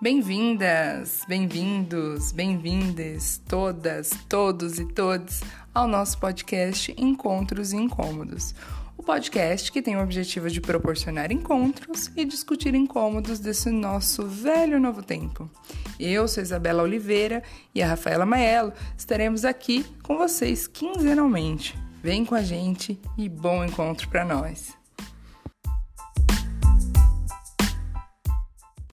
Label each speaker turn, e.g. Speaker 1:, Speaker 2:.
Speaker 1: Bem-vindas, bem-vindos, bem-vindes, todas, todos e todos ao nosso podcast Encontros e Incômodos. O podcast que tem o objetivo de proporcionar encontros e discutir incômodos desse nosso velho novo tempo. Eu sou Isabela Oliveira e a Rafaela Maello estaremos aqui com vocês quinzenalmente. Vem com a gente e bom encontro para nós!